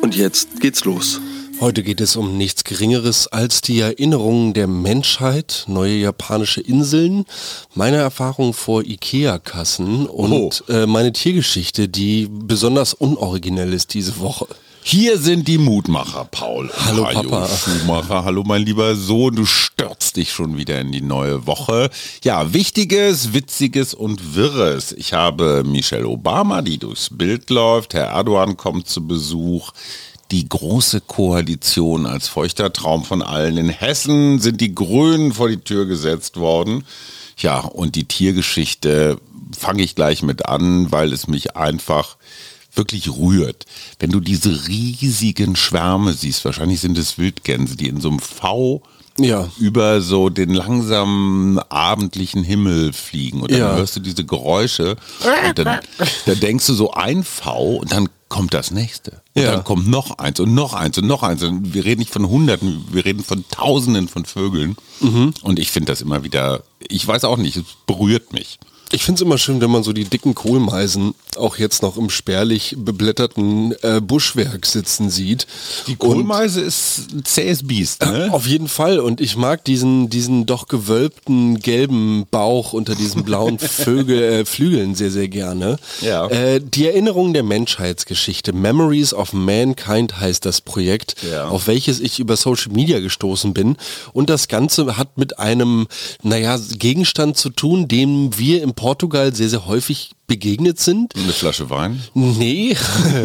Und jetzt geht's los. Heute geht es um nichts Geringeres als die Erinnerungen der Menschheit, neue japanische Inseln, meine Erfahrung vor Ikea-Kassen und oh. äh, meine Tiergeschichte, die besonders unoriginell ist diese Woche. Hier sind die Mutmacher, Paul. Hallo Papa. Schumacher. Hallo mein lieber Sohn, du stürzt dich schon wieder in die neue Woche. Ja, Wichtiges, Witziges und Wirres. Ich habe Michelle Obama, die durchs Bild läuft. Herr Erdogan kommt zu Besuch. Die große Koalition als feuchter Traum von allen. In Hessen sind die Grünen vor die Tür gesetzt worden. Ja, und die Tiergeschichte fange ich gleich mit an, weil es mich einfach wirklich rührt. Wenn du diese riesigen Schwärme siehst, wahrscheinlich sind es Wildgänse, die in so einem V ja. über so den langsamen abendlichen Himmel fliegen und dann ja. hörst du diese Geräusche und dann, dann, denkst du so ein V und dann kommt das nächste. Und ja. dann kommt noch eins und noch eins und noch eins. Und wir reden nicht von Hunderten, wir reden von Tausenden von Vögeln. Mhm. Und ich finde das immer wieder, ich weiß auch nicht, es berührt mich. Ich finde es immer schön, wenn man so die dicken Kohlmeisen auch jetzt noch im spärlich beblätterten äh, Buschwerk sitzen sieht. Die Kohlmeise und, ist ein zähes Biest, ne? Auf jeden Fall. Und ich mag diesen, diesen doch gewölbten gelben Bauch unter diesen blauen Vögel, äh, Flügeln sehr, sehr gerne. Ja. Äh, die Erinnerung der Menschheitsgeschichte. Memories of Mankind heißt das Projekt, ja. auf welches ich über Social Media gestoßen bin. Und das Ganze hat mit einem, naja, Gegenstand zu tun, den wir im Portugal sehr, sehr häufig begegnet sind. Eine Flasche Wein? Nee,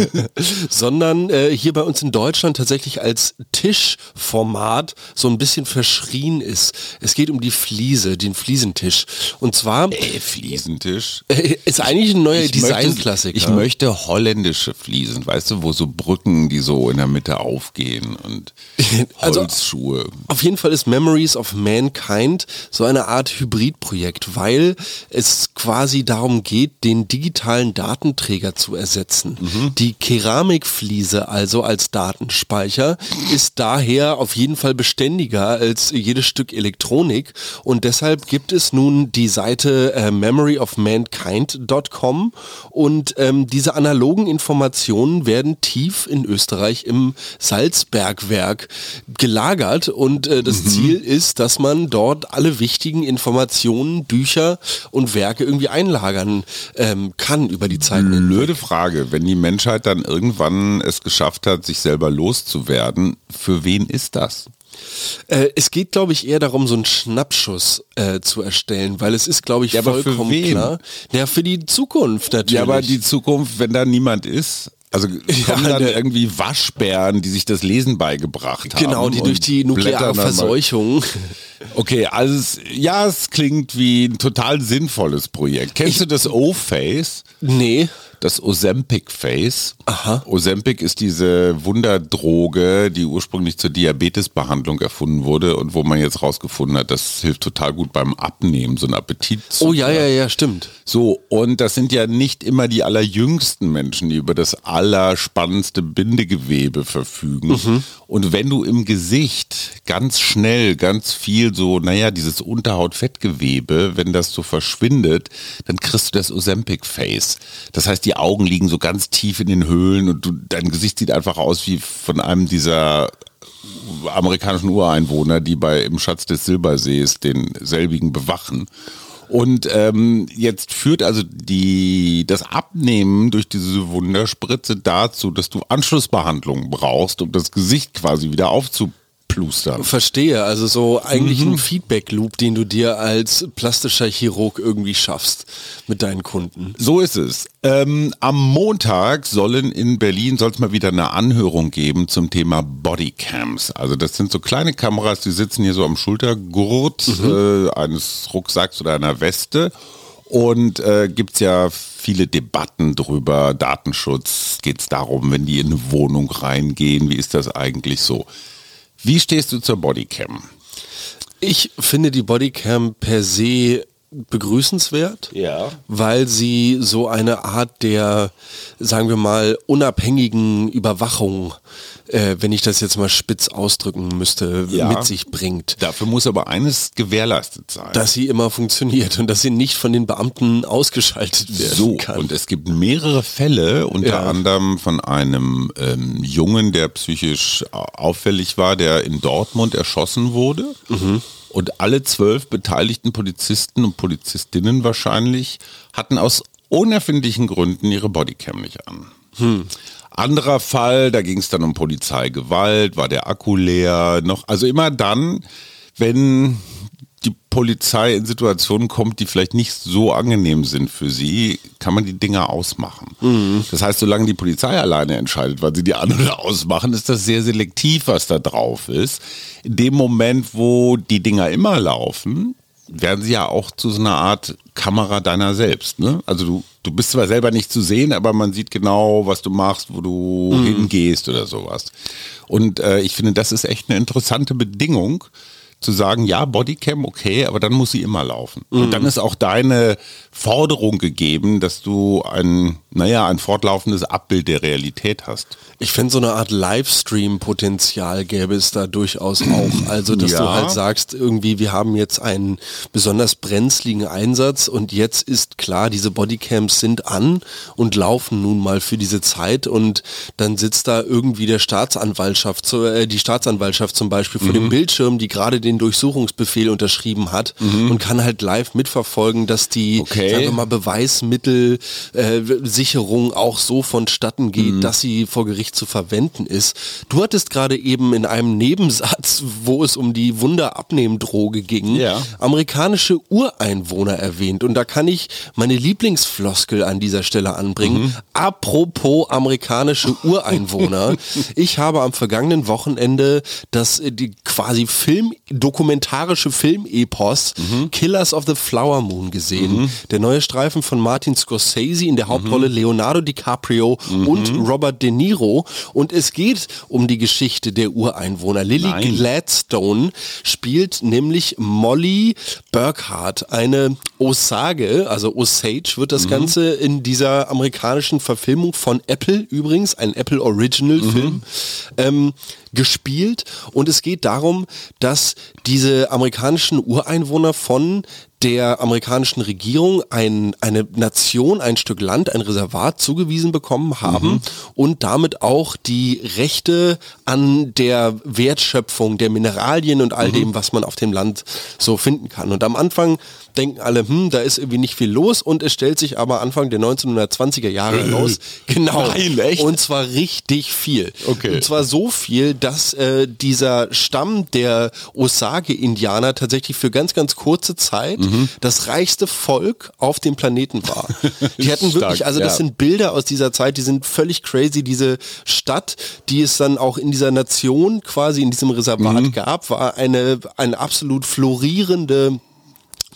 sondern äh, hier bei uns in Deutschland tatsächlich als Tischformat so ein bisschen verschrien ist. Es geht um die Fliese, den Fliesentisch. Und zwar... Äh, Fliesentisch? Äh, ist eigentlich ein neuer Designklassiker. Ich möchte holländische Fliesen, weißt du, wo so Brücken, die so in der Mitte aufgehen und also Holzschuhe. Also, auf jeden Fall ist Memories of Mankind so eine Art Hybridprojekt, weil es quasi darum geht, den den digitalen Datenträger zu ersetzen. Mhm. Die Keramikfliese also als Datenspeicher ist daher auf jeden Fall beständiger als jedes Stück Elektronik und deshalb gibt es nun die Seite äh, memoryofmankind.com und ähm, diese analogen Informationen werden tief in Österreich im Salzbergwerk gelagert und äh, das mhm. Ziel ist, dass man dort alle wichtigen Informationen, Bücher und Werke irgendwie einlagern äh, ähm, kann über die Zeit. Blöde Frage, wenn die Menschheit dann irgendwann es geschafft hat, sich selber loszuwerden, für wen ist das? Äh, es geht, glaube ich, eher darum, so einen Schnappschuss äh, zu erstellen, weil es ist, glaube ich, ja, vollkommen klar. Ja, für die Zukunft natürlich. Ja, aber die Zukunft, wenn da niemand ist, also kommen ja, dann irgendwie Waschbären, die sich das Lesen beigebracht haben. Genau, die durch die nukleare Verseuchung. Okay, also es, ja, es klingt wie ein total sinnvolles Projekt. Kennst ich, du das O-Face? Nee das Ozempic Face. Aha. Ozempic ist diese Wunderdroge, die ursprünglich zur Diabetesbehandlung erfunden wurde und wo man jetzt rausgefunden hat, das hilft total gut beim Abnehmen, so ein Appetit. Oh ja, ja, ja, stimmt. So, und das sind ja nicht immer die allerjüngsten Menschen, die über das allerspannendste Bindegewebe verfügen. Mhm. Und wenn du im Gesicht ganz schnell, ganz viel so, naja, dieses Unterhautfettgewebe, wenn das so verschwindet, dann kriegst du das Ozempic Face. Das heißt, die die Augen liegen so ganz tief in den Höhlen und du, dein Gesicht sieht einfach aus wie von einem dieser amerikanischen Ureinwohner, die bei im Schatz des Silbersees den selbigen bewachen. Und ähm, jetzt führt also die, das Abnehmen durch diese Wunderspritze dazu, dass du Anschlussbehandlungen brauchst, um das Gesicht quasi wieder aufzubauen plustern. Verstehe, also so eigentlich mhm. ein Feedback-Loop, den du dir als plastischer Chirurg irgendwie schaffst mit deinen Kunden. So ist es. Ähm, am Montag sollen in Berlin soll es mal wieder eine Anhörung geben zum Thema Bodycams. Also das sind so kleine Kameras, die sitzen hier so am Schultergurt mhm. äh, eines Rucksacks oder einer Weste Und äh, gibt es ja viele Debatten drüber, Datenschutz, geht es darum, wenn die in eine Wohnung reingehen, wie ist das eigentlich so? Wie stehst du zur Bodycam? Ich finde die Bodycam per se begrüßenswert, ja. weil sie so eine Art der, sagen wir mal, unabhängigen Überwachung, äh, wenn ich das jetzt mal spitz ausdrücken müsste, ja. mit sich bringt. Dafür muss aber eines gewährleistet sein. Dass sie immer funktioniert und dass sie nicht von den Beamten ausgeschaltet werden so, kann. Und es gibt mehrere Fälle, unter ja. anderem von einem ähm, Jungen, der psychisch auffällig war, der in Dortmund erschossen wurde. Mhm. Und alle zwölf beteiligten Polizisten und Polizistinnen wahrscheinlich hatten aus unerfindlichen Gründen ihre Bodycam nicht an. Hm. Anderer Fall, da ging es dann um Polizeigewalt, war der Akku leer, noch, also immer dann, wenn die Polizei in Situationen kommt, die vielleicht nicht so angenehm sind für sie, kann man die Dinger ausmachen. Mhm. Das heißt, solange die Polizei alleine entscheidet, weil sie die an- oder ausmachen, ist das sehr selektiv, was da drauf ist. In dem Moment, wo die Dinger immer laufen, werden sie ja auch zu so einer Art Kamera deiner selbst. Ne? Also du, du bist zwar selber nicht zu sehen, aber man sieht genau, was du machst, wo du mhm. hingehst oder sowas. Und äh, ich finde, das ist echt eine interessante Bedingung, zu sagen, ja, Bodycam, okay, aber dann muss sie immer laufen. Mhm. Und dann ist auch deine Forderung gegeben, dass du ein, naja, ein fortlaufendes Abbild der Realität hast. Ich finde, so eine Art Livestream-Potenzial gäbe es da durchaus auch. Also, dass ja. du halt sagst, irgendwie, wir haben jetzt einen besonders brenzligen Einsatz und jetzt ist klar, diese Bodycams sind an und laufen nun mal für diese Zeit und dann sitzt da irgendwie der Staatsanwaltschaft, äh, die Staatsanwaltschaft zum Beispiel vor mhm. dem Bildschirm, die gerade den den Durchsuchungsbefehl unterschrieben hat mhm. und kann halt live mitverfolgen, dass die okay. sagen wir mal, Beweismittelsicherung äh, auch so vonstatten geht, mhm. dass sie vor Gericht zu verwenden ist. Du hattest gerade eben in einem Nebensatz, wo es um die Wunderabnehmdroge ging, ja. amerikanische Ureinwohner erwähnt. Und da kann ich meine Lieblingsfloskel an dieser Stelle anbringen. Mhm. Apropos amerikanische Ureinwohner. ich habe am vergangenen Wochenende das äh, die quasi Film dokumentarische Filmepos mhm. Killers of the Flower Moon gesehen. Mhm. Der neue Streifen von Martin Scorsese in der Hauptrolle mhm. Leonardo DiCaprio und Robert De Niro. Und es geht um die Geschichte der Ureinwohner. Lily Nein. Gladstone spielt nämlich Molly Burkhardt, eine Osage, also Osage wird das mhm. Ganze in dieser amerikanischen Verfilmung von Apple übrigens, ein Apple Original Film. Mhm. Ähm, gespielt. Und es geht darum, dass diese amerikanischen Ureinwohner von der amerikanischen Regierung ein, eine Nation, ein Stück Land, ein Reservat zugewiesen bekommen haben mhm. und damit auch die Rechte an der Wertschöpfung der Mineralien und all mhm. dem, was man auf dem Land so finden kann. Und am Anfang denken alle, hm, da ist irgendwie nicht viel los und es stellt sich aber Anfang der 1920er Jahre raus, genau, Nein, und zwar richtig viel. Okay. Und zwar so viel, dass äh, dieser Stamm der Osage-Indianer tatsächlich für ganz, ganz kurze Zeit mhm. Das reichste Volk auf dem Planeten war. Die hatten wirklich, also das ja. sind Bilder aus dieser Zeit, die sind völlig crazy. Diese Stadt, die es dann auch in dieser Nation quasi in diesem Reservat mhm. gab, war eine, eine absolut florierende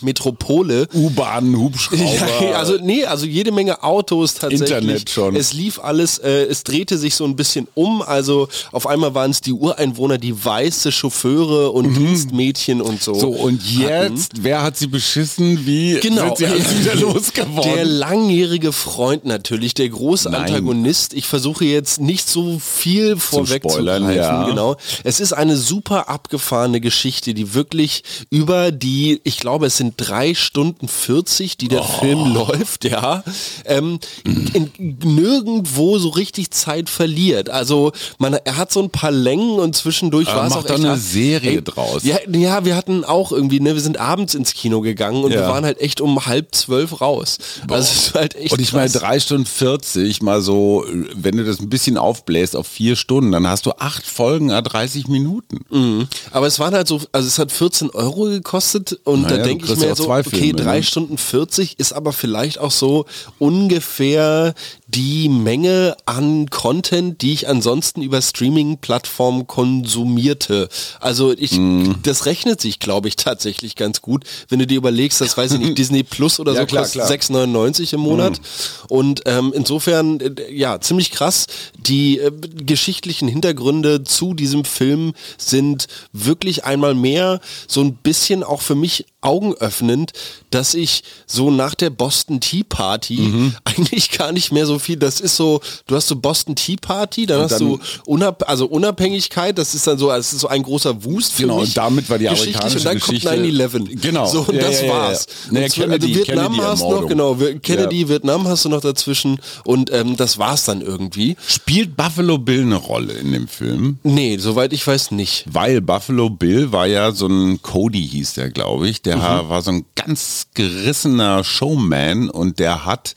Metropole. U-Bahn, Hubschrauber. Ja, also nee, also jede Menge Autos tatsächlich. Internet schon. Es lief alles, äh, es drehte sich so ein bisschen um. Also auf einmal waren es die Ureinwohner, die weiße Chauffeure und mhm. Dienstmädchen und so. So und jetzt, hatten. wer hat sie beschissen? Wie genau. sind sie alles wieder losgeworden? Der langjährige Freund natürlich, der große Nein. Antagonist. Ich versuche jetzt nicht so viel vorwegzugreifen. Ja. Genau. Es ist eine super abgefahrene Geschichte, die wirklich über die, ich glaube, es sind sind drei Stunden 40, die der oh. Film läuft, ja, ähm, in, nirgendwo so richtig Zeit verliert. Also man, er hat so ein paar Längen und zwischendurch war es auch echt eine Serie ey, draus. Ja, ja, wir hatten auch irgendwie, ne, wir sind abends ins Kino gegangen und ja. wir waren halt echt um halb zwölf raus. Boah. Also es halt echt. Und ich meine drei Stunden 40 mal so, wenn du das ein bisschen aufbläst auf vier Stunden, dann hast du acht Folgen, 30 Minuten. Mhm. Aber es waren halt so, also es hat 14 Euro gekostet und naja, da denke ich mir so, okay, drei? Stunden 40 ist aber vielleicht auch so ungefähr die Menge an Content, die ich ansonsten über Streaming-Plattformen konsumierte. Also ich, mm. das rechnet sich, glaube ich, tatsächlich ganz gut, wenn du dir überlegst, das weiß ich nicht, Disney Plus oder ja, so klar, kostet 6,99 im Monat. Mm. Und ähm, insofern, äh, ja, ziemlich krass. Die äh, geschichtlichen Hintergründe zu diesem Film sind wirklich einmal mehr so ein bisschen auch für mich augenöffnend, dass ich so nach der Boston Tea Party mhm. eigentlich gar nicht mehr so viel, das ist so, du hast so Boston Tea Party, dann, dann hast du Unab also Unabhängigkeit, das ist dann so, es ist so ein großer Wust für Genau, mich. und damit war die amerikanische und dann Geschichte. kommt 9-11. Genau. So, und ja, das ja, ja, war's. Naja, und Kennedy, also Vietnam Kennedy hast noch, genau, Kennedy, Vietnam hast du noch dazwischen und ähm, das war's dann irgendwie. Spielt Buffalo Bill eine Rolle in dem Film? Nee, soweit ich weiß nicht. Weil Buffalo Bill war ja so ein Cody hieß der, glaube ich, der mhm. war so ein ganz gerissener Showman und der hat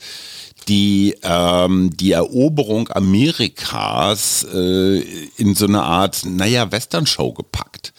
die, ähm, die Eroberung Amerikas äh, in so eine Art, naja, Western-Show gepackt.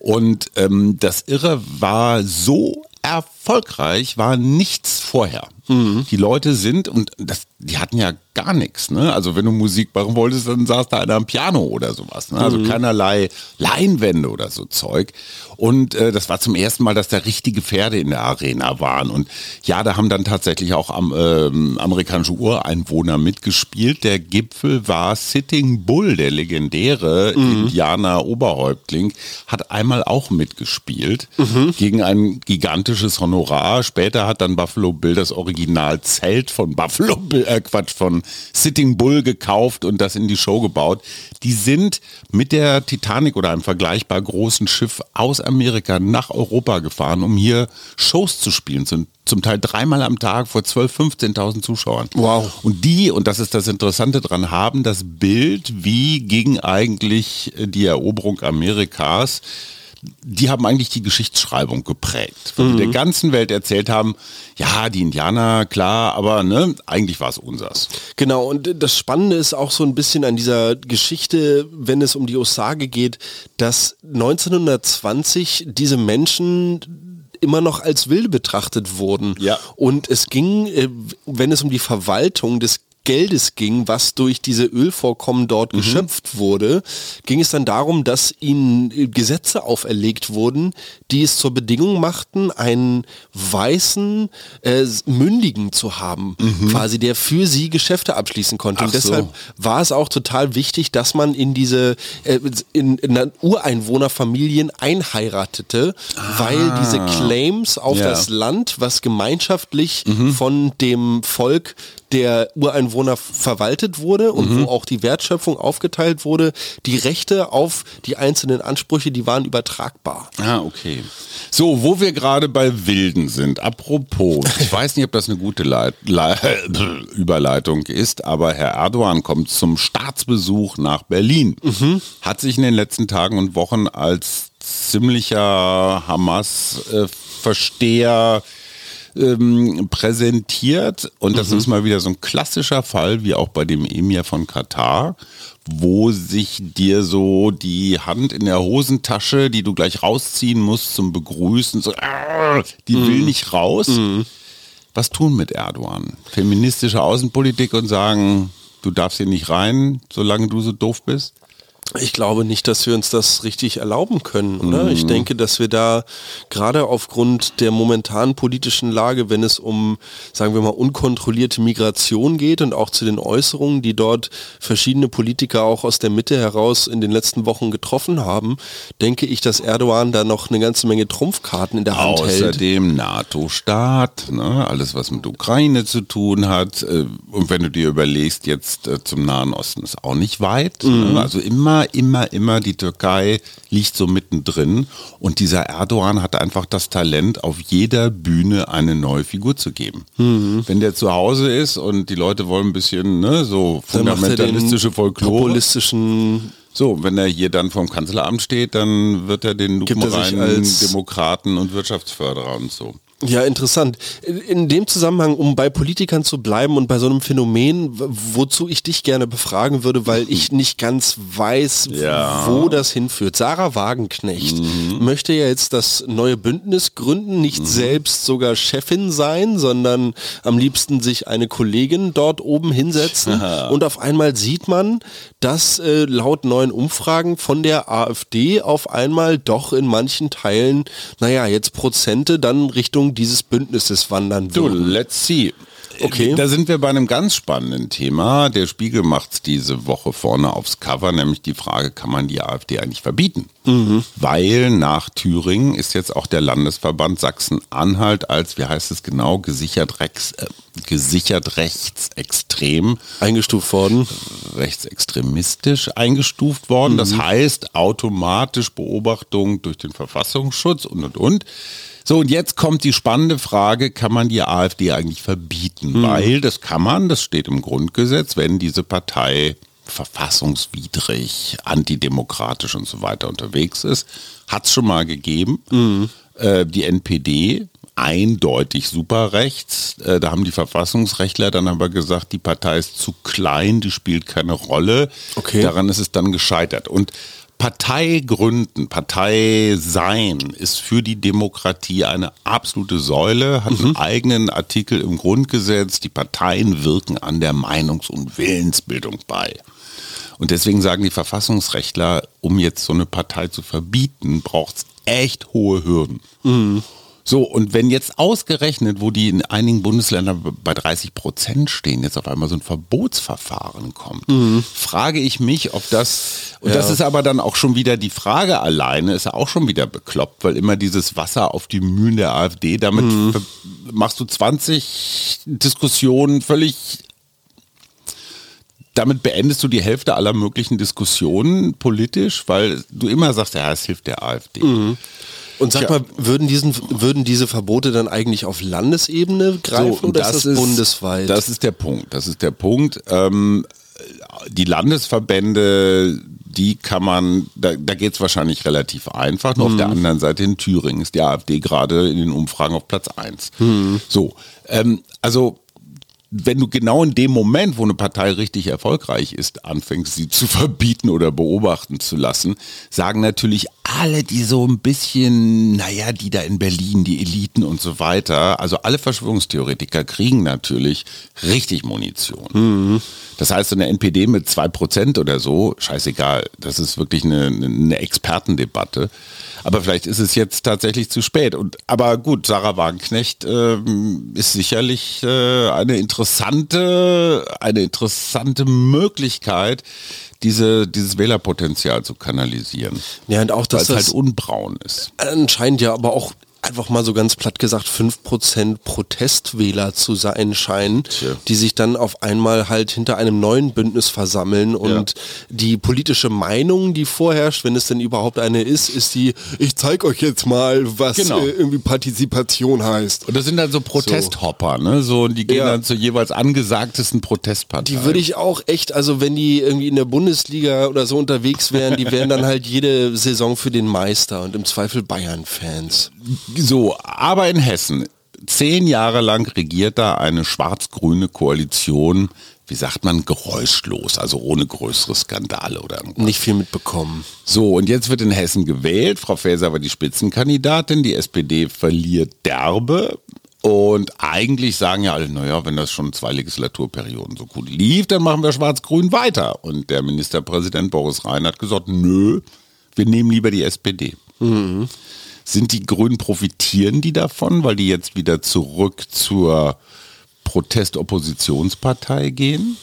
Und ähm, das Irre war so erfolgreich, war nichts vorher. Mhm. Die Leute sind, und das, die hatten ja gar nichts. Ne? Also wenn du Musik machen wolltest, dann saß da einer am Piano oder sowas. Ne? Also mhm. keinerlei Leinwände oder so Zeug. Und äh, das war zum ersten Mal, dass da richtige Pferde in der Arena waren. Und ja, da haben dann tatsächlich auch am, äh, amerikanische Ureinwohner mitgespielt. Der Gipfel war Sitting Bull, der legendäre mhm. Indianer-Oberhäuptling, hat einmal auch mitgespielt mhm. gegen ein gigantisches Honorar. Später hat dann Buffalo Bill das Original-Zelt von Buffalo Bill, äh Quatsch, von Sitting Bull gekauft und das in die Show gebaut. Die sind mit der Titanic oder einem vergleichbar großen Schiff aus Amerika nach Europa gefahren, um hier Shows zu spielen. Zum, zum Teil dreimal am Tag vor 12.000, 15.000 Zuschauern. Wow. Und die, und das ist das Interessante dran, haben das Bild, wie ging eigentlich die Eroberung Amerikas die haben eigentlich die Geschichtsschreibung geprägt. Weil mhm. wir der ganzen Welt erzählt haben, ja, die Indianer, klar, aber ne, eigentlich war es unsers. Genau, und das Spannende ist auch so ein bisschen an dieser Geschichte, wenn es um die Osage geht, dass 1920 diese Menschen immer noch als Wilde betrachtet wurden. Ja. Und es ging, äh, wenn es um die Verwaltung des Geldes ging, was durch diese Ölvorkommen dort mhm. geschöpft wurde, ging es dann darum, dass ihnen Gesetze auferlegt wurden, die es zur Bedingung machten, einen weißen äh, Mündigen zu haben, mhm. quasi der für sie Geschäfte abschließen konnte. Ach Und deshalb so. war es auch total wichtig, dass man in diese äh, in, in Ureinwohnerfamilien einheiratete, ah. weil diese Claims auf ja. das Land, was gemeinschaftlich mhm. von dem Volk der Ureinwohner verwaltet wurde und mhm. wo auch die Wertschöpfung aufgeteilt wurde, die Rechte auf die einzelnen Ansprüche, die waren übertragbar. Ah, okay. So, wo wir gerade bei Wilden sind, apropos, ich weiß nicht, ob das eine gute Leit Le Überleitung ist, aber Herr Erdogan kommt zum Staatsbesuch nach Berlin. Mhm. Hat sich in den letzten Tagen und Wochen als ziemlicher Hamas-Versteher äh, ähm, präsentiert. Und das mhm. ist mal wieder so ein klassischer Fall, wie auch bei dem Emir von Katar, wo sich dir so die Hand in der Hosentasche, die du gleich rausziehen musst zum Begrüßen, so, äh, die mhm. will nicht raus. Mhm. Was tun mit Erdogan? Feministische Außenpolitik und sagen, du darfst hier nicht rein, solange du so doof bist? Ich glaube nicht, dass wir uns das richtig erlauben können? Mhm. Ich denke, dass wir da gerade aufgrund der momentanen politischen Lage, wenn es um, sagen wir mal, unkontrollierte Migration geht und auch zu den Äußerungen, die dort verschiedene Politiker auch aus der Mitte heraus in den letzten Wochen getroffen haben, denke ich, dass Erdogan da noch eine ganze Menge Trumpfkarten in der Hand Außerdem hält. Außerdem NATO-Staat, ne? alles was mit Ukraine zu tun hat. Äh, und wenn du dir überlegst, jetzt äh, zum Nahen Osten ist auch nicht weit. Ne? Mhm. Ne? Also immer immer, immer, die Türkei liegt so mittendrin und dieser Erdogan hat einfach das Talent, auf jeder Bühne eine neue Figur zu geben. Mhm. Wenn der zu Hause ist und die Leute wollen ein bisschen ne, so fundamentalistische Folklore. Populistischen so, wenn er hier dann vom Kanzleramt steht, dann wird er den lupenreinen Demokraten und Wirtschaftsförderer und so. Ja, interessant. In dem Zusammenhang, um bei Politikern zu bleiben und bei so einem Phänomen, wozu ich dich gerne befragen würde, weil ich nicht ganz weiß, ja. wo das hinführt. Sarah Wagenknecht mhm. möchte ja jetzt das neue Bündnis gründen, nicht mhm. selbst sogar Chefin sein, sondern am liebsten sich eine Kollegin dort oben hinsetzen. Aha. Und auf einmal sieht man, dass äh, laut neuen Umfragen von der AfD auf einmal doch in manchen Teilen, naja, jetzt Prozente dann Richtung Richtung dieses Bündnisses wandern würden. So, let's see. Okay. Da sind wir bei einem ganz spannenden Thema. Der Spiegel macht diese Woche vorne aufs Cover, nämlich die Frage, kann man die AfD eigentlich verbieten? Mhm. Weil nach Thüringen ist jetzt auch der Landesverband Sachsen-Anhalt als, wie heißt es genau, gesichert, rechts, äh, gesichert rechtsextrem eingestuft worden. Rechtsextremistisch eingestuft worden. Mhm. Das heißt automatisch Beobachtung durch den Verfassungsschutz und und und. So, und jetzt kommt die spannende Frage, kann man die AfD eigentlich verbieten? Mhm. Weil das kann man, das steht im Grundgesetz, wenn diese Partei verfassungswidrig, antidemokratisch und so weiter unterwegs ist. Hat es schon mal gegeben. Mhm. Äh, die NPD, eindeutig super rechts. Äh, da haben die Verfassungsrechtler dann aber gesagt, die Partei ist zu klein, die spielt keine Rolle. Okay. Daran ist es dann gescheitert. Und Partei gründen, Partei sein ist für die Demokratie eine absolute Säule, hat mhm. einen eigenen Artikel im Grundgesetz. Die Parteien wirken an der Meinungs- und Willensbildung bei. Und deswegen sagen die Verfassungsrechtler, um jetzt so eine Partei zu verbieten, braucht es echt hohe Hürden. Mhm. So, und wenn jetzt ausgerechnet, wo die in einigen Bundesländern bei 30 Prozent stehen, jetzt auf einmal so ein Verbotsverfahren kommt, mhm. frage ich mich, ob das, und ja. das ist aber dann auch schon wieder die Frage alleine, ist ja auch schon wieder bekloppt, weil immer dieses Wasser auf die Mühlen der AfD, damit mhm. machst du 20 Diskussionen völlig damit beendest du die Hälfte aller möglichen Diskussionen politisch, weil du immer sagst, ja, es hilft der AfD. Mhm. Und sag ja. mal, würden, diesen, würden diese Verbote dann eigentlich auf Landesebene greifen so, oder das ist das bundesweit? Das ist der Punkt. Das ist der Punkt. Ähm, die Landesverbände, die kann man, da, da geht es wahrscheinlich relativ einfach. Nur mhm. auf der anderen Seite in Thüringen ist die AfD gerade in den Umfragen auf Platz 1. Mhm. So, ähm, also wenn du genau in dem Moment, wo eine Partei richtig erfolgreich ist, anfängst, sie zu verbieten oder beobachten zu lassen, sagen natürlich alle, die so ein bisschen, naja, die da in Berlin, die Eliten und so weiter, also alle Verschwörungstheoretiker kriegen natürlich richtig Munition. Mhm. Das heißt, eine NPD mit zwei Prozent oder so, scheißegal, das ist wirklich eine, eine Expertendebatte. Aber vielleicht ist es jetzt tatsächlich zu spät. Und, aber gut, Sarah Wagenknecht äh, ist sicherlich äh, eine interessante, eine interessante Möglichkeit, diese, dieses Wählerpotenzial zu kanalisieren. Ja, und auch, dass Weil es halt unbraun ist. Anscheinend ja aber auch einfach mal so ganz platt gesagt 5% Protestwähler zu sein scheinen, Tja. die sich dann auf einmal halt hinter einem neuen Bündnis versammeln und ja. die politische Meinung, die vorherrscht, wenn es denn überhaupt eine ist, ist die, ich zeige euch jetzt mal, was genau. äh, irgendwie Partizipation heißt. Und das sind dann so Protesthopper, so. ne? So, die gehen ja. dann zu jeweils angesagtesten Protestparteien. Die würde ich auch echt, also wenn die irgendwie in der Bundesliga oder so unterwegs wären, die wären dann halt jede Saison für den Meister und im Zweifel Bayern-Fans. So, aber in Hessen, zehn Jahre lang regiert da eine schwarz-grüne Koalition, wie sagt man, geräuschlos, also ohne größere Skandale oder irgendwas. Nicht viel mitbekommen. So, und jetzt wird in Hessen gewählt. Frau Faeser war die Spitzenkandidatin, die SPD verliert derbe. Und eigentlich sagen ja alle, naja, wenn das schon zwei Legislaturperioden so gut lief, dann machen wir Schwarz-Grün weiter. Und der Ministerpräsident Boris Rhein hat gesagt, nö, wir nehmen lieber die SPD. Mhm. Sind die Grünen, profitieren die davon, weil die jetzt wieder zurück zur Protestoppositionspartei gehen?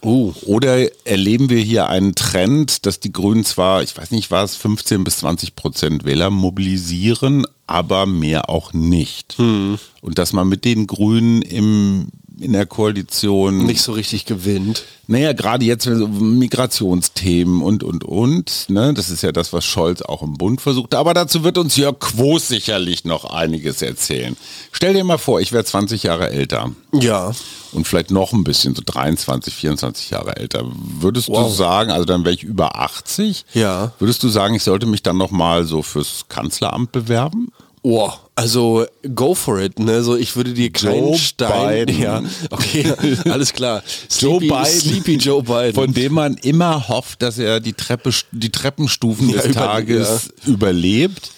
Oh. Oder erleben wir hier einen Trend, dass die Grünen zwar, ich weiß nicht was, 15 bis 20 Prozent Wähler mobilisieren, aber mehr auch nicht. Hm. Und dass man mit den Grünen im in der Koalition nicht so richtig gewinnt. Naja, gerade jetzt so Migrationsthemen und, und, und. Ne? Das ist ja das, was Scholz auch im Bund versucht. Aber dazu wird uns Jörg Quos sicherlich noch einiges erzählen. Stell dir mal vor, ich wäre 20 Jahre älter. Ja. Und vielleicht noch ein bisschen, so 23, 24 Jahre älter. Würdest wow. du sagen, also dann wäre ich über 80? Ja. Würdest du sagen, ich sollte mich dann nochmal so fürs Kanzleramt bewerben? Oh, also go for it, ne? So ich würde dir keinen Joe Stein. Biden. Ja, okay, alles klar. Joe Sleepy, Biden. Sleepy Joe Biden. Von dem man immer hofft, dass er die Treppe, die Treppenstufen Ja, des über- Tages überlebt,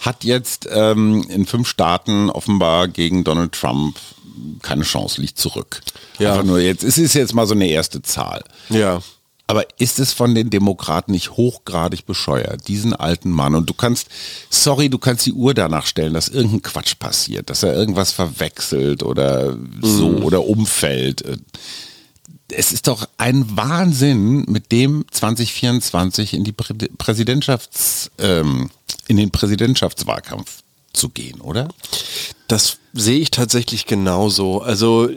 hat jetzt ähm, in fünf Staaten offenbar gegen Donald Trump keine Chance, liegt zurück. Ja. Einfach nur jetzt, es ist jetzt mal so eine erste Zahl. ja. Aber ist es von den Demokraten nicht hochgradig bescheuert, diesen alten Mann? Und du kannst, sorry, du kannst die Uhr danach stellen, dass irgendein Quatsch passiert, dass er irgendwas verwechselt oder so oder umfällt. Es ist doch ein Wahnsinn, mit dem 2024 in die Prä Präsidentschafts, ähm, in den Präsidentschaftswahlkampf zu gehen, oder? Das sehe ich tatsächlich genauso. Also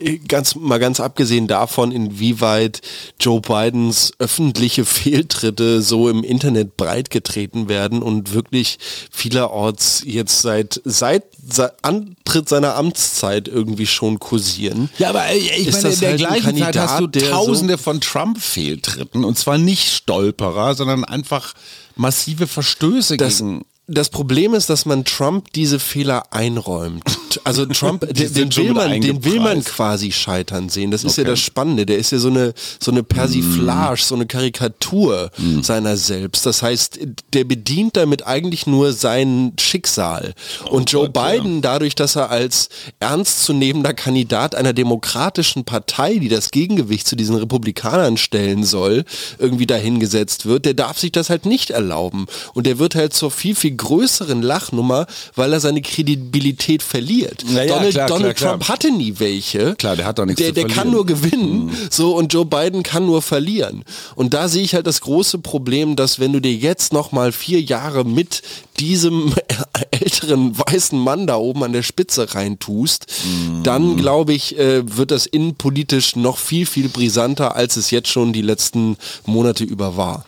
äh, ganz mal ganz abgesehen davon, inwieweit Joe Bidens öffentliche Fehltritte so im Internet breitgetreten werden und wirklich vielerorts jetzt seit seit, seit Antritt seiner Amtszeit irgendwie schon kursieren. Ja, aber äh, ich meine, in der halt gleichen Zeit hast du Kandidat, tausende von Trump-Fehltritten und zwar nicht Stolperer, sondern einfach massive Verstöße Das, gegen... das Problem ist, dass man Trump diese Fehler einräumt. Also Trump, den, den, will man, den will man quasi scheitern sehen. Das ist ja Okay. das Spannende. Der ist ja so eine, so eine Persiflage, so eine Karikatur Mm. seiner selbst. Das heißt, der bedient damit eigentlich nur sein Schicksal. Und Joe Oh Gott, ja. Biden, dadurch, dass er als ernstzunehmender Kandidat einer demokratischen Partei, die das Gegengewicht zu diesen Republikanern stellen soll, irgendwie dahingesetzt wird, der darf sich das halt nicht erlauben. Und der wird halt zur viel, viel größeren Lachnummer, weil er seine Kredibilität verliert. Naja, Donald, klar, Donald klar, Trump klar. hatte nie welche. Klar, der hat doch nichts der, Der kann. Mhm. nur gewinnen, so und Joe Biden kann nur verlieren. Und da sehe ich halt das große Problem, dass wenn du dir jetzt noch mal vier Jahre mit diesem älteren weißen Mann da oben an der Spitze reintust, Mhm. dann glaube ich, äh, wird das innenpolitisch noch viel, viel brisanter, als es jetzt schon die letzten Monate über war.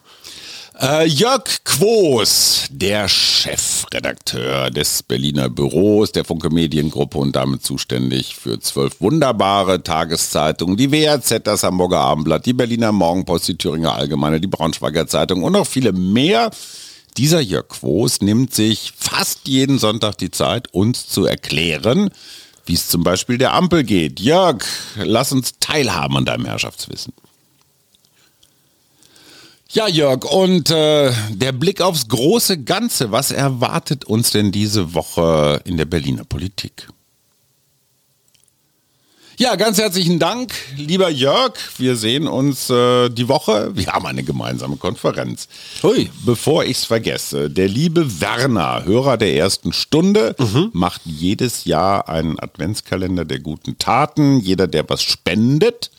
Äh, Jörg Quos, der Chefredakteur des Berliner Büros der Funke Mediengruppe und damit zuständig für zwölf wunderbare Tageszeitungen, die WAZ, das Hamburger Abendblatt, die Berliner Morgenpost, die Thüringer Allgemeine, die Braunschweiger Zeitung und noch viele mehr. Dieser Jörg Quos nimmt sich fast jeden Sonntag die Zeit, uns zu erklären, wie es zum Beispiel der Ampel geht. Jörg, lass uns teilhaben an deinem Herrschaftswissen. Ja, Jörg, und äh, der Blick aufs große Ganze. Was erwartet uns denn diese Woche in der Berliner Politik? Ja, ganz herzlichen Dank, lieber Jörg. Wir sehen uns äh, die Woche. Wir haben eine gemeinsame Konferenz. Hui. Bevor ich es vergesse, der liebe Werner, Hörer der ersten Stunde, macht jedes Jahr einen Adventskalender der guten Taten. Jeder, der was spendet,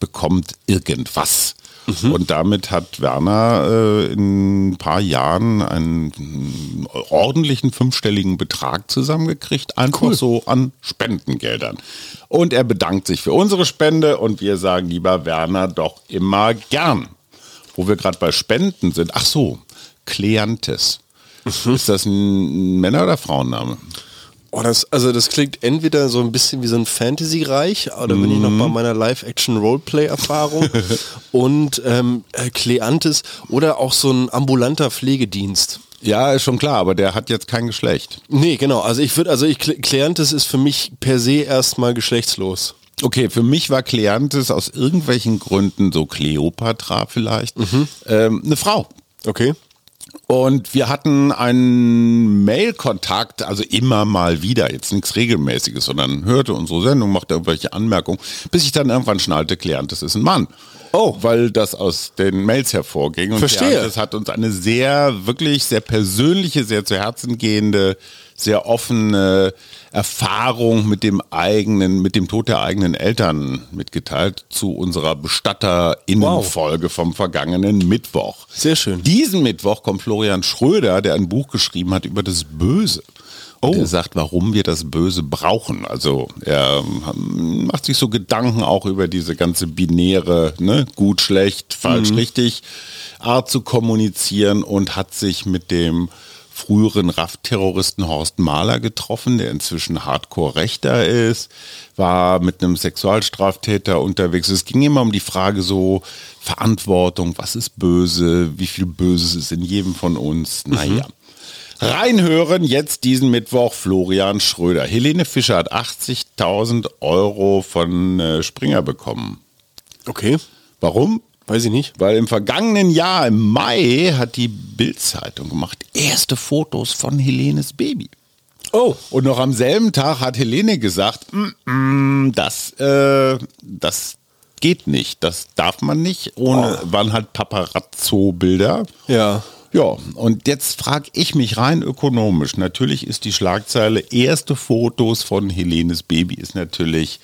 bekommt irgendwas. Und damit hat Werner äh, in ein paar Jahren einen ordentlichen fünfstelligen Betrag zusammengekriegt, einfach so an Spendengeldern. Und er bedankt sich für unsere Spende und wir sagen, lieber Werner, doch immer gern. Wo wir gerade bei Spenden sind, ach so, Kleantes. Ist das ein Männer- oder Frauenname? Oh, das, also das klingt entweder so ein bisschen wie so ein Fantasy-Reich, oder bin ich noch bei meiner Live-Action-Roleplay-Erfahrung und ähm, äh, Kleantes oder auch so ein ambulanter Pflegedienst. Ja, ist schon klar, aber der hat jetzt kein Geschlecht. Nee, genau. Also ich würde, also ich, Kle- Kleantes ist für mich per se erstmal geschlechtslos. Okay, für mich war Kleantes aus irgendwelchen Gründen, so Kleopatra vielleicht, ähm, eine Frau. Okay. Und wir hatten einen Mail-Kontakt, also immer mal wieder, jetzt nichts Regelmäßiges, sondern hörte unsere Sendung, machte irgendwelche Anmerkungen, bis ich dann irgendwann schnallte, Kleantes ist ein Mann. Oh. Weil das aus den Mails hervorging. Und Verstehe. Kleantes hat uns eine sehr, wirklich sehr persönliche, sehr zu Herzen gehende, sehr offene Erfahrung mit dem eigenen, mit dem Tod der eigenen Eltern mitgeteilt zu unserer Bestatterinnenfolge vom vergangenen Mittwoch. Sehr schön. Diesen Mittwoch kommt Florian Schröder, der ein Buch geschrieben hat über das Böse. Und er sagt, warum wir das Böse brauchen. Also er ähm, macht sich so Gedanken auch über diese ganze binäre, ne, gut, schlecht, falsch, richtig Art zu kommunizieren und hat sich mit dem früheren RAF-Terroristen Horst Mahler getroffen, der inzwischen Hardcore-Rechter ist, war mit einem Sexualstraftäter unterwegs. Es ging immer um die Frage so, Verantwortung, was ist böse, wie viel Böses ist in jedem von uns, naja. Reinhören jetzt diesen Mittwoch Florian Schröder. Helene Fischer hat 80.000 Euro von äh, Springer bekommen. Okay. Warum? Weiß ich nicht. Weil im vergangenen Jahr, im Mai, hat die Bild-Zeitung gemacht erste Fotos von Helenes Baby. Oh. Und noch am selben Tag hat Helene gesagt, mm, mm, das, äh, das geht nicht, das darf man nicht. Ohne, oh. waren halt Paparazzo-Bilder. Ja. Ja, und jetzt frage ich mich rein ökonomisch. Natürlich ist die Schlagzeile erste Fotos von Helenes Baby ist natürlich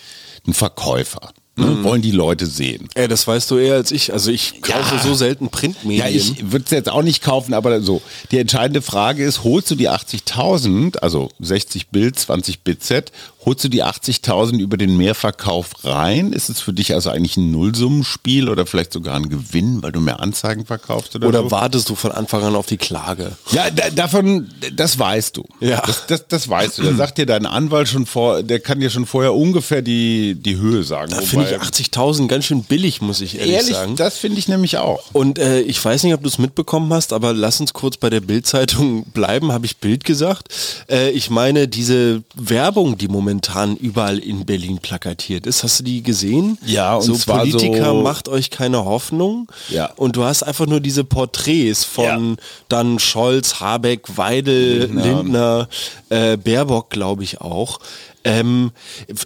ein Verkäufer. Ne? Mhm. Wollen die Leute sehen. Ja, das weißt du eher als ich. Also ich kaufe ja. so selten Printmedien. Ja, ich würde es jetzt auch nicht kaufen, aber so. Die entscheidende Frage ist, holst du die 80.000, also 60 Bild, 20 BZ, holst du die 80.000 über den Mehrverkauf rein? Ist es für dich also eigentlich ein Nullsummenspiel oder vielleicht sogar ein Gewinn, weil du mehr Anzeigen verkaufst? Oder, oder so? wartest du von Anfang an auf die Klage? Ja, da, davon, das weißt du. Ja. Das, das, das weißt du. Da sagt dir dein Anwalt schon vor, der kann dir schon vorher ungefähr die, die Höhe sagen. Da finde ich 80.000 ganz schön billig, muss ich ehrlich, ehrlich sagen. Das finde ich nämlich auch. Und äh, ich weiß nicht, ob du es mitbekommen hast, aber lass uns kurz bei der Bildzeitung bleiben, habe ich Bild gesagt. Äh, ich meine, diese Werbung, die momentan überall in Berlin plakatiert ist, hast du die gesehen? Ja, und so zwar Politiker so macht euch keine Hoffnung. Ja. Und du hast einfach nur diese Porträts von ja. dann Scholz, Habeck, Weidel, Lindner, Lindner äh, Baerbock, glaube ich auch. Ähm,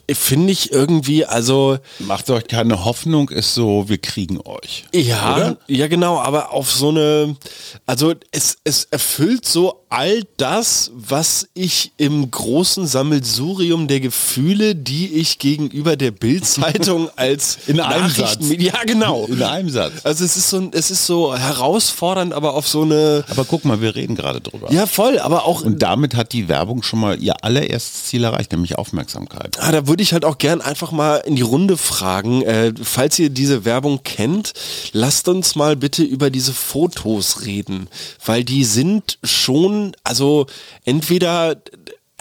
Finde ich irgendwie, also. Macht euch keine Hoffnung, ist so, wir kriegen euch. Ja, oder? ja genau, aber auf so eine, also es, es erfüllt so all das, was ich im großen Sammelsurium der Gefühle, die ich gegenüber der Bildzeitung als in einem Satz. Ja, genau. In einem Satz. Also es ist so, es ist so herausfordernd, aber auf so eine. Aber guck mal, wir reden gerade drüber. Ja, voll, aber auch. Und damit hat die Werbung schon mal ihr allererstes Ziel erreicht, nämlich Aufmerksamkeit. Ah, da würde ich halt auch gern einfach mal in die Runde fragen, äh, falls ihr diese Werbung kennt, lasst uns mal bitte über diese Fotos reden, weil die sind schon, also entweder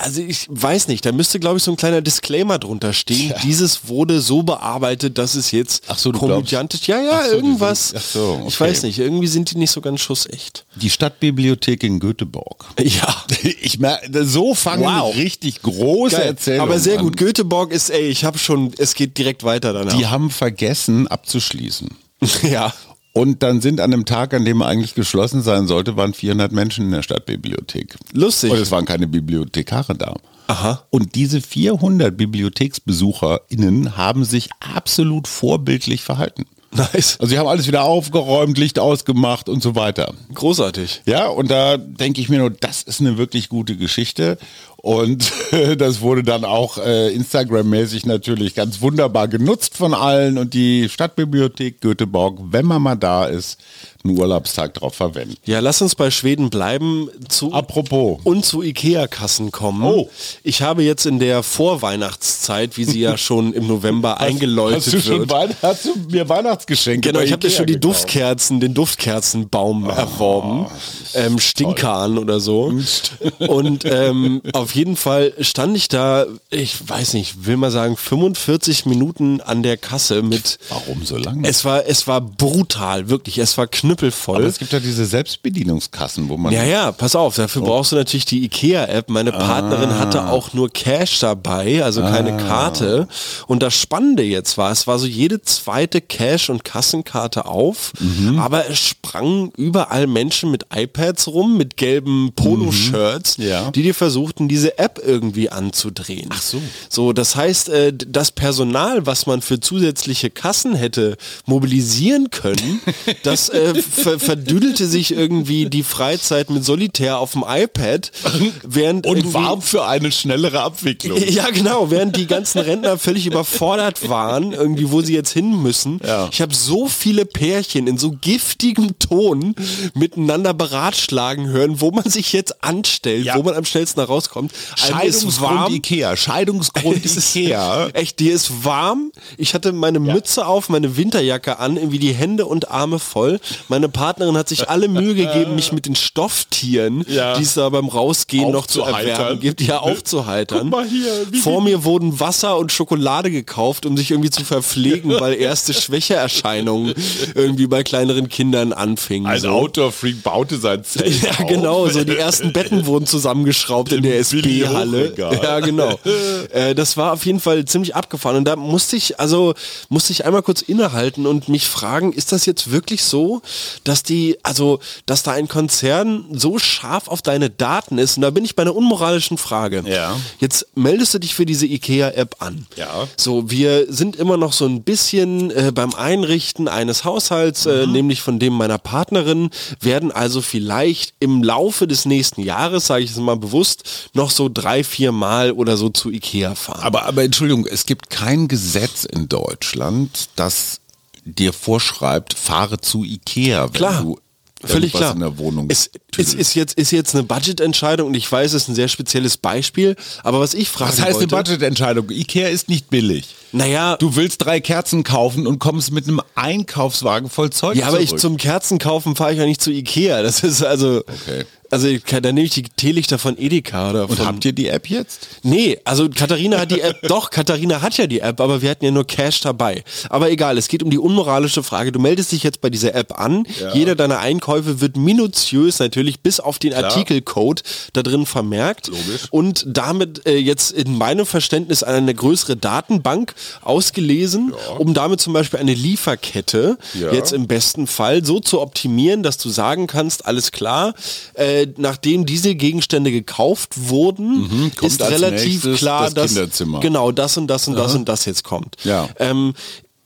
also ich weiß nicht, da müsste glaube ich so ein kleiner Disclaimer drunter stehen. Ja. Dieses wurde so bearbeitet, dass es jetzt ach so, komödiantisch. Ja, ja, so, irgendwas. Sind, so, okay. Ich weiß nicht, irgendwie sind die nicht so ganz schussecht. Die Stadtbibliothek in Göteborg. Ja. Ich merke, so fangen wow. richtig große Geil. Erzählungen Aber sehr gut, Göteborg ist, ey, ich habe schon, es geht direkt weiter danach. Die haben vergessen abzuschließen. ja. Und dann sind an dem Tag, an dem eigentlich geschlossen sein sollte, waren 400 Menschen in der Stadtbibliothek. Lustig. Und es waren keine Bibliothekare da. Aha. Und diese 400 BibliotheksbesucherInnen haben sich absolut vorbildlich verhalten. Nice. Also sie haben alles wieder aufgeräumt, Licht ausgemacht und so weiter. Großartig. Ja, und da denke ich mir nur, das ist eine wirklich gute Geschichte. Und das wurde dann auch äh, Instagram-mäßig natürlich ganz wunderbar genutzt von allen. Und die Stadtbibliothek Göteborg, wenn man mal da ist, einen Urlaubstag drauf verwenden. Ja, lass uns bei Schweden bleiben. Zu Apropos. Und zu Ikea-Kassen kommen. Oh. Ich habe jetzt in der Vorweihnachtszeit, wie sie ja schon im November hast, eingeläutet hast du schon wird. hast du mir Weihnachtsgeschenke Genau, ich habe dir schon die gekauft. Duftkerzen, den Duftkerzenbaum oh, erworben. Ähm, Stinkahn oder so. und ähm, auf jeden Fall stand ich da, ich weiß nicht, will mal sagen, 45 Minuten an der Kasse mit. Warum so lange? Es war, es war brutal, wirklich. Es war knüppelvoll. Aber es gibt ja diese Selbstbedienungskassen, wo man. Ja, ja, pass auf, dafür oh. brauchst du natürlich die IKEA-App. Meine Partnerin ah. hatte auch nur Cash dabei, also keine ah. Karte. Und das Spannende jetzt war, es war so jede zweite Cash- und Kassenkarte auf, mhm. aber es sprangen überall Menschen mit iPads rum, mit gelben Poloshirts, mhm. ja. die dir versuchten, diese App irgendwie anzudrehen. Ach so. So, das heißt, äh, das Personal, was man für zusätzliche Kassen hätte mobilisieren können, das äh, ver verdüdelte sich irgendwie die Freizeit mit Solitär auf dem iPad, während und warb für eine schnellere Abwicklung. Ja, genau, während die ganzen Rentner völlig überfordert waren, irgendwie wo sie jetzt hin müssen. Ja. Ich habe so viele Pärchen in so giftigem Ton miteinander beratschlagen hören, wo man sich jetzt anstellt, ja. wo man am schnellsten rauskommt. Scheidungsgrund. Ikea, Scheidungsgrund Ikea. Echt, dir ist warm. Ich hatte meine ja. Mütze auf, meine Winterjacke an, irgendwie die Hände und Arme voll. Meine Partnerin hat sich alle Mühe gegeben, mich mit den Stofftieren, ja. die es da beim Rausgehen noch zu erwärmen gibt, ja aufzuheitern. Guck mal hier, Vor mir wurden Wasser und Schokolade gekauft, um sich irgendwie zu verpflegen, weil erste Schwächeerscheinungen irgendwie bei kleineren Kindern anfingen. Ein so. Outdoor-Freak baute sein Zelt Ja, genau. So die ersten Betten wurden zusammengeschraubt in der SP-Halle. Ja, genau. äh, das war auf jeden Fall ziemlich abgefahren. Und da musste ich, also musste ich einmal kurz innehalten und mich fragen, ist das jetzt wirklich so, dass die, also, dass da ein Konzern so scharf auf deine Daten ist? Und da bin ich bei einer unmoralischen Frage. Ja. Jetzt meldest du dich für diese IKEA-App an. Ja. So, wir sind immer noch so ein bisschen äh, beim Einrichten eines Haushalts, äh, mhm. nämlich von dem meiner Partnerin, werden also vielleicht im Laufe des nächsten Jahres, sage ich es mal bewusst, noch so drei, vier Mal oder so zu Ikea fahren. Aber, aber Entschuldigung, es gibt kein Gesetz in Deutschland, das dir vorschreibt, fahre zu Ikea, wenn Klar. du Völlig klar. in der Wohnung. Es, es ist jetzt ist jetzt eine Budgetentscheidung und ich weiß, es ist ein sehr spezielles Beispiel. Aber was ich frage, was heißt wollte, eine Budgetentscheidung? Ikea ist nicht billig. Naja, du willst drei Kerzen kaufen und kommst mit einem Einkaufswagen voll Zeug. Ja, aber zurück. ich zum Kerzen kaufen fahre ich ja nicht zu Ikea. Das ist also. Okay. Also da nehme ich die Teelichter von Edeka oder von... Und habt ihr die App jetzt? Nee, also Katharina hat die App, doch, Katharina hat ja die App, aber wir hatten ja nur Cash dabei. Aber egal, es geht um die unmoralische Frage. Du meldest dich jetzt bei dieser App an, ja. jeder deiner Einkäufe wird minutiös natürlich bis auf den Klar. Artikelcode da drin vermerkt. Logisch. Und damit äh, jetzt in meinem Verständnis eine größere Datenbank ausgelesen, ja. um damit zum Beispiel eine Lieferkette ja. jetzt im besten Fall so zu optimieren, dass du sagen kannst, alles klar, äh, nachdem diese Gegenstände gekauft wurden, mhm, ist relativ klar, das dass genau das und das und das und das jetzt kommt. Ja. Ähm,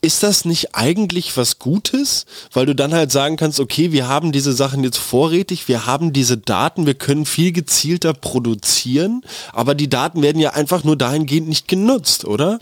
ist das nicht eigentlich was Gutes? Weil du dann halt sagen kannst, okay, wir haben diese Sachen jetzt vorrätig, wir haben diese Daten, wir können viel gezielter produzieren, aber die Daten werden ja einfach nur dahingehend nicht genutzt, oder?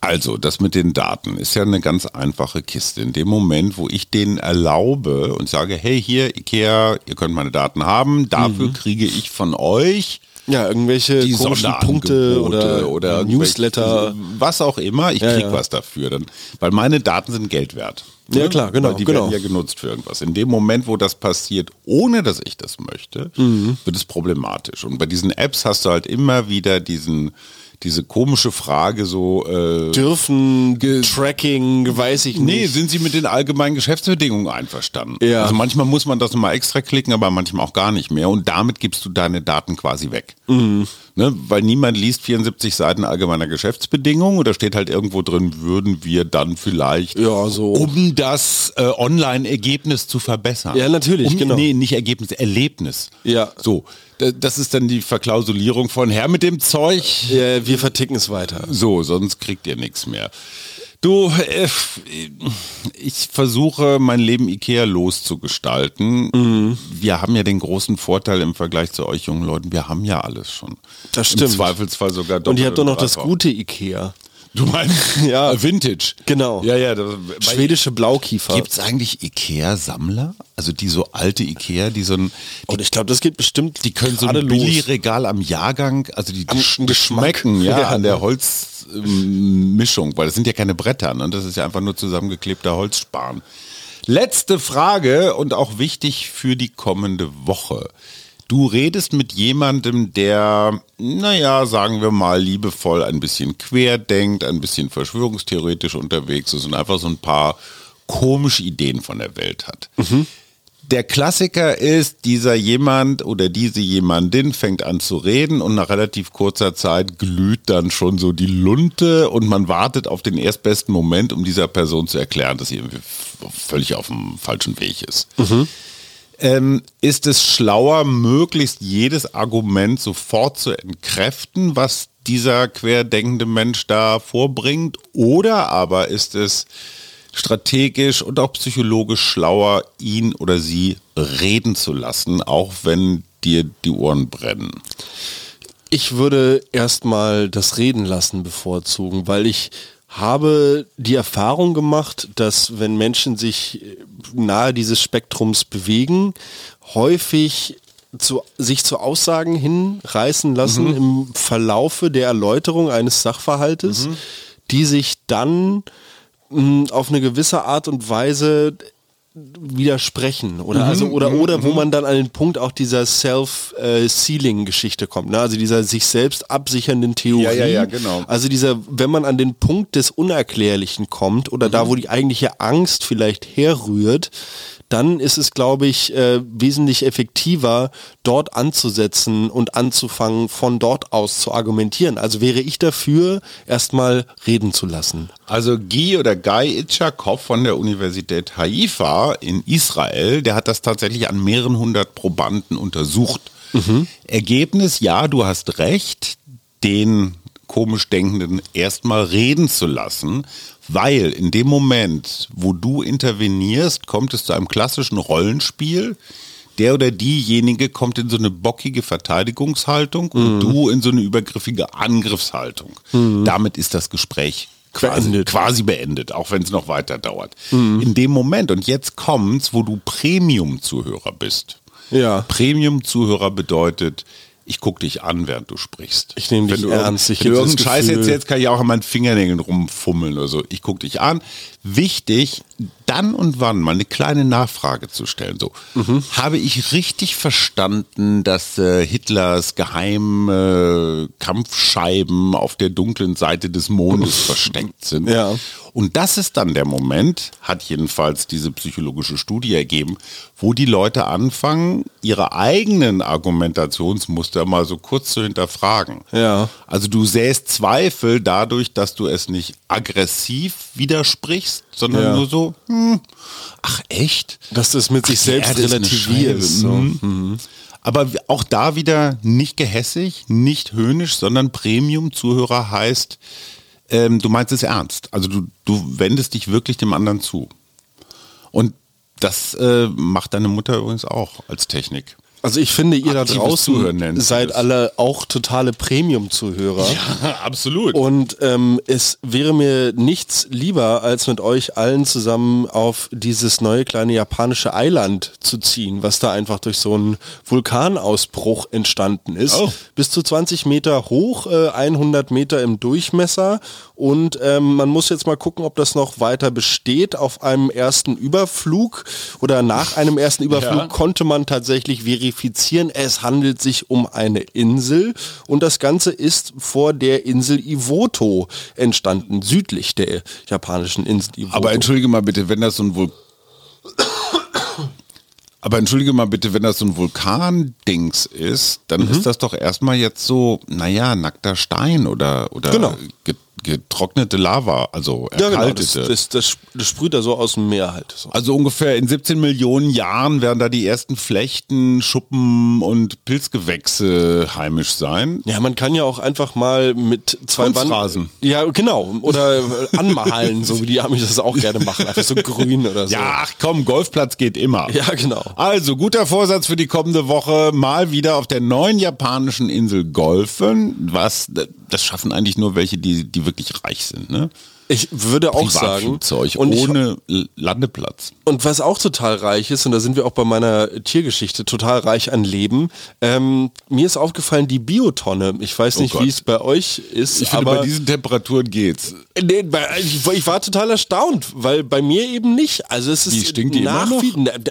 Also, das mit den Daten ist ja eine ganz einfache Kiste. In dem Moment, wo ich denen erlaube und sage, hey, hier, Ikea, ihr könnt meine Daten haben, dafür mhm. kriege ich von euch ja, irgendwelche die komischen Punkte oder, oder Newsletter. Was auch immer, ich ja, krieg ja. was dafür. Dann, weil meine Daten sind Geld wert. Ja, ne? klar, genau. Weil die genau. werden ja genutzt für irgendwas. In dem Moment, wo das passiert, ohne dass ich das möchte, mhm. wird es problematisch. Und bei diesen Apps hast du halt immer wieder diesen diese komische Frage so äh, dürfen Tracking, weiß ich nicht. Nee, sind sie mit den allgemeinen Geschäftsbedingungen einverstanden? Ja. Also manchmal muss man das nochmal extra klicken, aber manchmal auch gar nicht mehr und damit gibst du deine Daten quasi weg. Mhm. Ne, weil niemand liest 74 Seiten allgemeiner Geschäftsbedingungen da steht halt irgendwo drin, würden wir dann vielleicht, ja, so. um das äh, Online-Ergebnis zu verbessern. Ja, natürlich, um, genau. Nee, nicht Ergebnis, Erlebnis. Ja. So, das ist dann die Verklausulierung von Herr mit dem Zeug. Ja, wir verticken es weiter. So, sonst kriegt ihr nichts mehr. Du, äh, ich versuche mein Leben Ikea loszugestalten. Mhm. Wir haben ja den großen Vorteil im Vergleich zu euch jungen Leuten, wir haben ja alles schon. Das stimmt. Im Zweifelsfall sogar Und ihr habt doch noch das gute Ikea. Du meinst ja. Vintage? Genau. Ja, ja. Das, Schwedische Blaukiefer. Gibt es eigentlich Ikea-Sammler? Also die so alte Ikea, die so ein... Die, Und ich glaube, das geht bestimmt Die können so ein Billigregal am Jahrgang, also die, die schmecken ja, ja, an der Holzmischung, weil das sind ja keine Bretter, ne? das ist ja einfach nur zusammengeklebter Holzspan. Letzte Frage und auch wichtig für die kommende Woche. Du redest mit jemandem, der, naja, sagen wir mal, liebevoll ein bisschen quer denkt, ein bisschen verschwörungstheoretisch unterwegs ist und einfach so ein paar komische Ideen von der Welt hat. Mhm. Der Klassiker ist, dieser jemand oder diese jemandin fängt an zu reden und nach relativ kurzer Zeit glüht dann schon so die Lunte und man wartet auf den erstbesten Moment, um dieser Person zu erklären, dass sie völlig auf dem falschen Weg ist. Mhm ähm, ist es schlauer, möglichst jedes Argument sofort zu entkräften, was dieser querdenkende Mensch da vorbringt? Oder aber ist es strategisch und auch psychologisch schlauer, ihn oder sie reden zu lassen, auch wenn dir die Ohren brennen? Ich würde erstmal das Reden lassen bevorzugen, weil ich habe die Erfahrung gemacht, dass wenn Menschen sich nahe dieses Spektrums bewegen, häufig zu, sich zu Aussagen hinreißen lassen mhm. im Verlaufe der Erläuterung eines Sachverhaltes, mhm. die sich dann mh, auf eine gewisse Art und Weise widersprechen oder mhm, also oder mhm, oder wo mhm. man dann an den Punkt auch dieser Self-Sealing-Geschichte kommt, ne? also dieser sich selbst absichernden Theorie. Ja, ja, ja, genau. Also dieser, wenn man an den Punkt des Unerklärlichen kommt oder da, wo die eigentliche Angst vielleicht herrührt, dann ist es, glaube ich, äh, wesentlich effektiver, dort anzusetzen und anzufangen, von dort aus zu argumentieren. Also wäre ich dafür, erstmal reden zu lassen. Also Guy oder Guy Itchakov von der Universität Haifa in Israel, der hat das tatsächlich an mehreren hundert Probanden untersucht. Mhm. Ergebnis, ja, du hast recht, den komisch Denkenden erstmal reden zu lassen, weil in dem Moment, wo du intervenierst, kommt es zu einem klassischen Rollenspiel. Der oder diejenige kommt in so eine bockige Verteidigungshaltung und mhm. du in so eine übergriffige Angriffshaltung. Mhm. Damit ist das Gespräch quasi beendet, quasi beendet auch wenn es noch weiter dauert. Mhm. In dem Moment, und jetzt kommt's, wo du Premium-Zuhörer bist. Ja. Premium-Zuhörer bedeutet, ich gucke dich an, während du sprichst. Ich nehme dich ernst. Ich wenn du irgendeinen Scheiß jetzt kann ich auch an meinen Fingernägeln rumfummeln oder so. Ich gucke dich an. Wichtig, dann und wann mal eine kleine Nachfrage zu stellen. So, mhm. habe ich richtig verstanden, dass äh, Hitlers geheime Kampfscheiben auf der dunklen Seite des Mondes versteckt sind? Ja. Und das ist dann der Moment, hat jedenfalls diese psychologische Studie ergeben, wo die Leute anfangen, ihre eigenen Argumentationsmuster mal so kurz zu hinterfragen. Ja. Also du sähst Zweifel dadurch, dass du es nicht aggressiv widersprichst, sondern ja. nur so, hm, ach echt? Dass du es mit ach, sich selbst relativierst. So. Mhm. Aber auch da wieder nicht gehässig, nicht höhnisch, sondern Premium-Zuhörer heißt, ähm, du meinst es ernst. Also du, du wendest dich wirklich dem anderen zu. Und das äh, macht deine Mutter übrigens auch als Technik. Also ich finde, ihr da draußen seid alle auch totale Premium-Zuhörer. Ja, absolut. Und ähm, es wäre mir nichts lieber, als mit euch allen zusammen auf dieses neue kleine japanische Eiland zu ziehen, was da einfach durch so einen Vulkanausbruch entstanden ist. Oh. Bis zu 20 Meter hoch, äh, 100 Meter im Durchmesser. Und ähm, man muss jetzt mal gucken, ob das noch weiter besteht. Auf einem ersten Überflug oder nach einem ersten Überflug ja. konnte man tatsächlich verifizieren, verifizieren, es handelt sich um eine Insel und das Ganze ist vor der Insel Iwoto entstanden, südlich der japanischen Insel Iwoto. Aber entschuldige mal bitte, wenn das so ein Vulkan aber entschuldige mal bitte, wenn das so ein Vulkandings ist, dann mhm. ist das doch erstmal jetzt so, naja, nackter Stein oder, oder genau getrocknete Lava, also erkaltete. Ja, genau, das, das, das, sprüht da so aus dem Meer halt. So. Also ungefähr in 17 Millionen Jahren werden da die ersten Flechten, Schuppen und Pilzgewächse heimisch sein. Ja, man kann ja auch einfach mal mit zwei Rasen. Ja, genau. Oder anmalen, so wie die Amis das auch gerne machen. Einfach so grün oder so. Ja, ach komm, Golfplatz geht immer. Ja, genau. Also, guter Vorsatz für die kommende Woche. Mal wieder auf der neuen japanischen Insel golfen. Was, das schaffen eigentlich nur welche, die, die wirklich reich sind. Ne? Ich würde auch sagen, und ohne ich, Landeplatz. Und was auch total reich ist, und da sind wir auch bei meiner Tiergeschichte, total reich an Leben. Ähm, mir ist aufgefallen, die Biotonne. Ich weiß oh nicht, oh wie es bei euch ist. Ich finde, bei diesen Temperaturen geht's. Nee, ich, ich, war total erstaunt, weil bei mir eben nicht. Also es ist stinkt die nach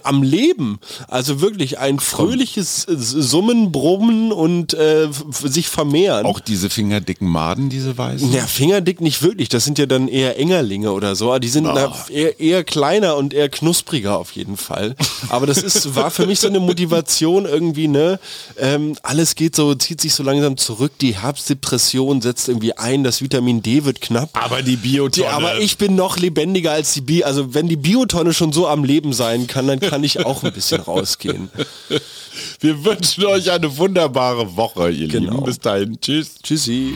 am Leben. Also wirklich ein fröhliches Summen, Brummen und äh, sich vermehren. Auch diese fingerdicken Maden, diese weißen? Ja, fingerdick nicht wirklich. Das sind ja dann eher Engerlinge oder so. Die sind oh. eher, eher, kleiner und eher knuspriger auf jeden Fall. Aber das ist, war für mich so eine Motivation irgendwie, ne? Ähm, alles geht so, zieht sich so langsam zurück. Die Herbstdepression setzt irgendwie ein. Das Vitamin D wird knapp. Aber die Biotonne. aber ich bin noch lebendiger als die Bi. Also wenn die Biotonne schon so am Leben sein kann, dann kann ich auch ein bisschen rausgehen. Wir wünschen euch eine wunderbare Woche, ihr genau. Lieben. Bis dahin. Tschüss. Tschüssi.